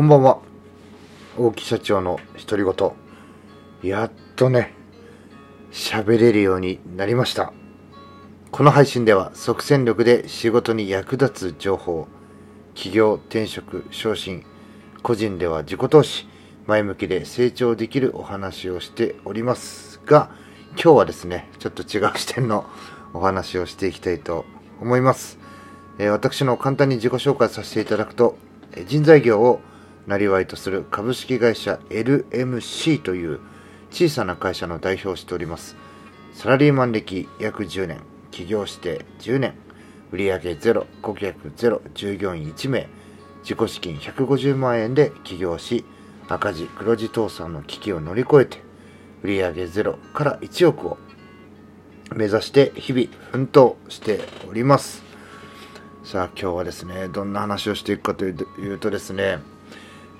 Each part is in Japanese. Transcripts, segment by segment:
こんばんは。大木社長の独り言。やっとね喋れるようになりました。この配信では即戦力で仕事に役立つ情報企業転職昇進個人では自己投資前向きで成長できるお話をしておりますが今日はですねちょっと違う視点のお話をしていきたいと思います、えー、私の簡単に自己紹介させていただくと人材業をなりわいとする株式会社 LMC という小さな会社の代表をしておりますサラリーマン歴約10年起業して10年売上ゼロ顧客ゼロ従業員1名自己資金150万円で起業し赤字黒字倒産の危機を乗り越えて売上ゼロから1億を目指して日々奮闘しておりますさあ今日はですねどんな話をしていくかというとですね、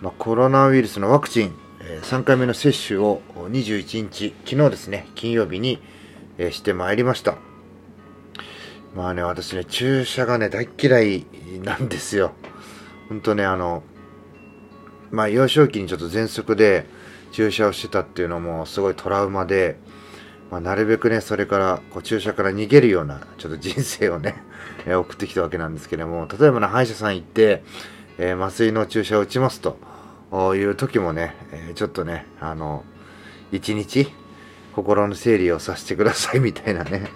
まあ、コロナウイルスのワクチン、え3回目の接種を21日昨日ですね金曜日に、えしてまいりました。まあね私ね注射がね大嫌いなんですよ。本当ねあのまあ幼少期にちょっと喘息で注射をしてたっていうのもすごいトラウマでまあ、なるべくね、それからこう注射から逃げるような、ちょっと人生をね、え送ってきたわけなんですけれども、例えばね、歯医者さん行って、えー、麻酔の注射を打ちますと。いう時もね、え、ちょっとね、あの、一日、心の整理をさせてくださいみたいなね。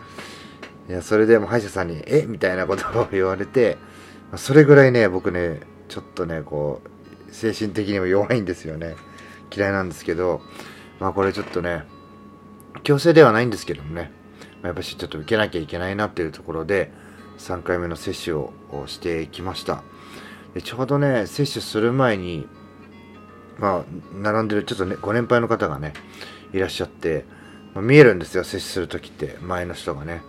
いや、それでも歯医者さんに、え？みたいなことを言われて、それぐらいね、僕ね、ちょっとね、こう、精神的にも弱いんですよね。嫌いなんですけど、まあこれちょっとね、強制ではないんですけどもね、やっぱしちょっと受けなきゃいけないなっていうところで、3回目の接種をしてきました。でちょうどね、接種する前に、まあ、並んでるちょっとね、ご年配の方がね、いらっしゃって、まあ、見えるんですよ、接種するときって、前の人がね。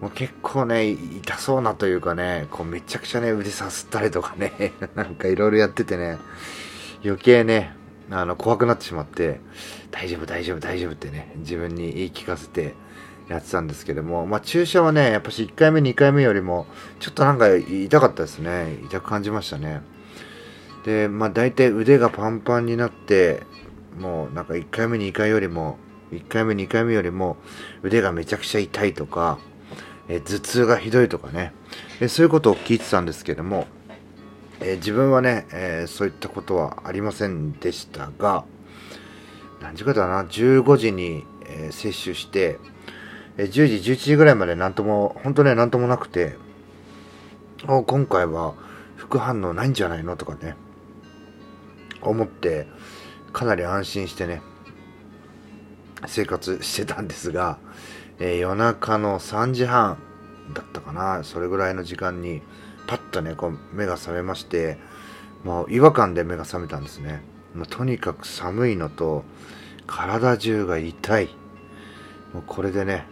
もう結構ね、痛そうなというかね、こうめちゃくちゃね、腕さすったりとかね、なんかいろいろやっててね、余計ね、あの、怖くなってしまって、大丈夫、大丈夫、大丈夫ってね、自分に言い聞かせてやってたんですけども、まあ、注射はね、やっぱし1回目、2回目よりも、ちょっとなんか痛かったですね。痛く感じましたね。で、まあ、大体腕がパンパンになって、もうなんか1回目、2回よりも、1回目、2回目よりも腕がめちゃくちゃ痛いとか、え頭痛がひどいとかね、えそういうことを聞いてたんですけども、え、自分はね、え、そういったことはありませんでしたが、何時かだな、15時に、えー、接種して、え10時、11時ぐらいまでなんとも、本当ね、なんともなくて、今回は副反応ないんじゃないのとかね、思って、かなり安心してね、生活してたんですが、え夜中の3時半だったかな、それぐらいの時間に、パッとねこう目が覚めましてもう違和感で目が覚めたんですね、まあ、とにかく寒いのと体中が痛い。もうこれでね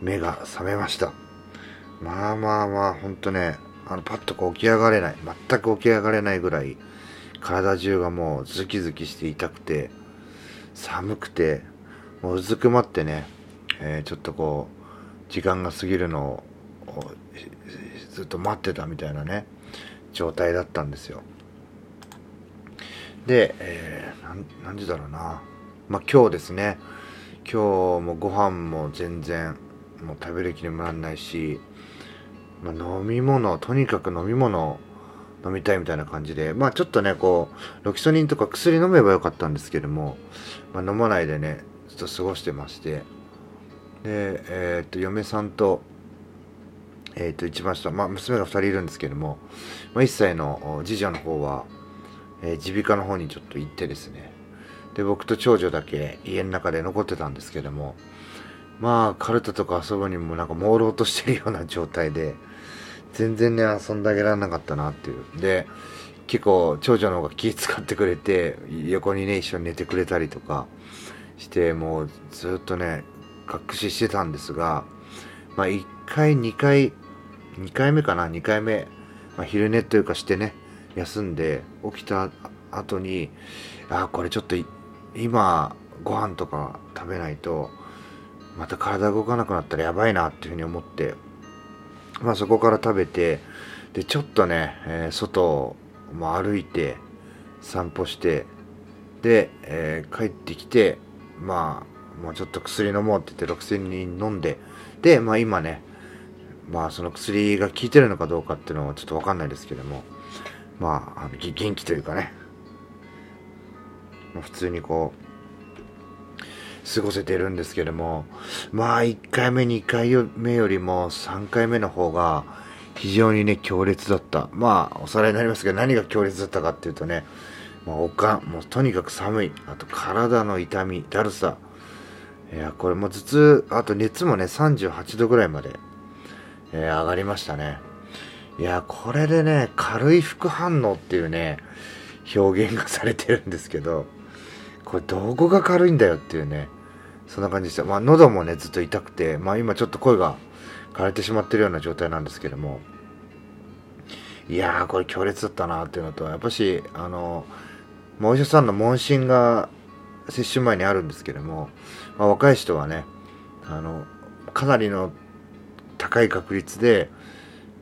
目が覚めました。まあまあまあほんとねあのパッとこう起き上がれない全く起き上がれないぐらい体中がもうズキズキして痛くて寒くてもううずくまってね、えー、ちょっとこう時間が過ぎるのをずっと待ってたみたいなね状態だったんですよ。で、えー、何時だろうな。まあ今日ですね。今日もご飯も全然もう食べる気にもなんないし、まあ、飲み物とにかく飲み物飲みたいみたいな感じでまあちょっとねこうロキソニンとか薬飲めばよかったんですけども、まあ、飲まないでねずっと過ごしてまして。でえー、っと嫁さんとえー、と一番下、まあ、娘が2人いるんですけども、まあ、1歳の次女の方はえ耳鼻科の方にちょっと行ってですね。で僕と長女だけ家の中で残ってたんですけどもまあカルタとか遊ぶにもなんか朦朧としてるような状態で全然ね遊んであげられなかったなっていう。で結構長女の方が気使ってくれて横にね一緒に寝てくれたりとかしてもうずっとね隠ししてたんですがまあ1回2回2回目かな2回目、まあ、昼寝というかしてね休んで起きた後にああこれちょっと今ご飯とか食べないとまた体動かなくなったらやばいなっていうふうに思ってまあそこから食べてでちょっとね、えー、外も歩いて散歩してで、えー帰ってきてまあもうちょっと薬飲もうって言って6000人飲んででまあ今ねまあその薬が効いてるのかどうかっていうのはちょっとわかんないですけどもまあ元気というかねま普通にこう過ごせてるんですけどもまあ1回目2回目よりも3回目の方が非常にね強烈だった。まあおさらいになりますけど何が強烈だったかっていうとねまあ、おかんもうとにかく寒い。あと体の痛みだるさ。いやこれも頭痛あと熱もね38度ぐらいまで、えー上がりましたね。いやこれでね軽い副反応っていうね表現がされてるんですけどこれどこが軽いんだよっていうねそんな感じでしたまあ喉もねずっと痛くてまあ今ちょっと声が枯れてしまってるような状態なんですけども。いやーこれ強烈だったなっていうのとやっぱしあのまあお医者さんの問診が接種前にあるんですけども、まあ、若い人はねあのかなりの高い確率で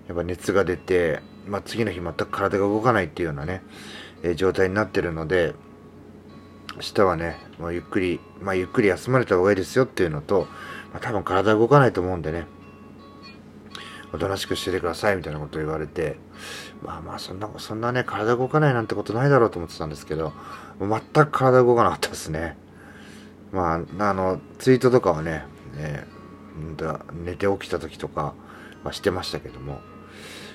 やっぱ熱が出て、まあ、次の日全く体が動かないっていうようなね、えー状態になってるので明日はね、まあ、ゆっくり、まあ、ゆっくり休まれた方がいいですよっていうのと、まあ、多分体動かないと思うんでね。おとなしくしててくださいみたいなことを言われてまあまあそんなそんなね体動かないなんてことないだろうと思ってたんですけど全く体動かなかったですね。まああのツイートとかはねね寝て起きた時とかはしてましたけども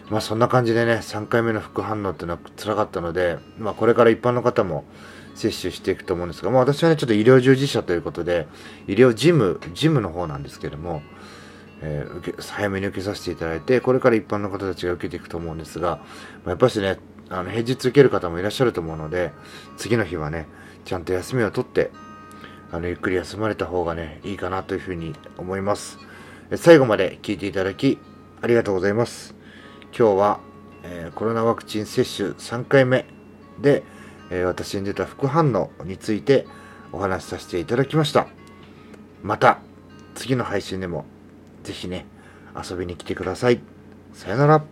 まあそんな感じでね3回目の副反応っていうのは辛かったので、まあ、これから一般の方も接種していくと思うんですが、まあ、私はねちょっと医療従事者ということで医療事務事務の方なんですけどもえー受け早めに受けさせていただいてこれから一般の方たちが受けていくと思うんですが、まあやっぱしねあの平日受ける方もいらっしゃると思うので次の日はねちゃんと休みを取ってあのゆっくり休まれた方がねいいかなというふうに思います。最後まで聞いていただきありがとうございます。今日は、えーコロナワクチン接種3回目で、えー私に出た副反応についてお話しさせていただきました。また次の配信でもぜひね遊びに来てください。さよなら。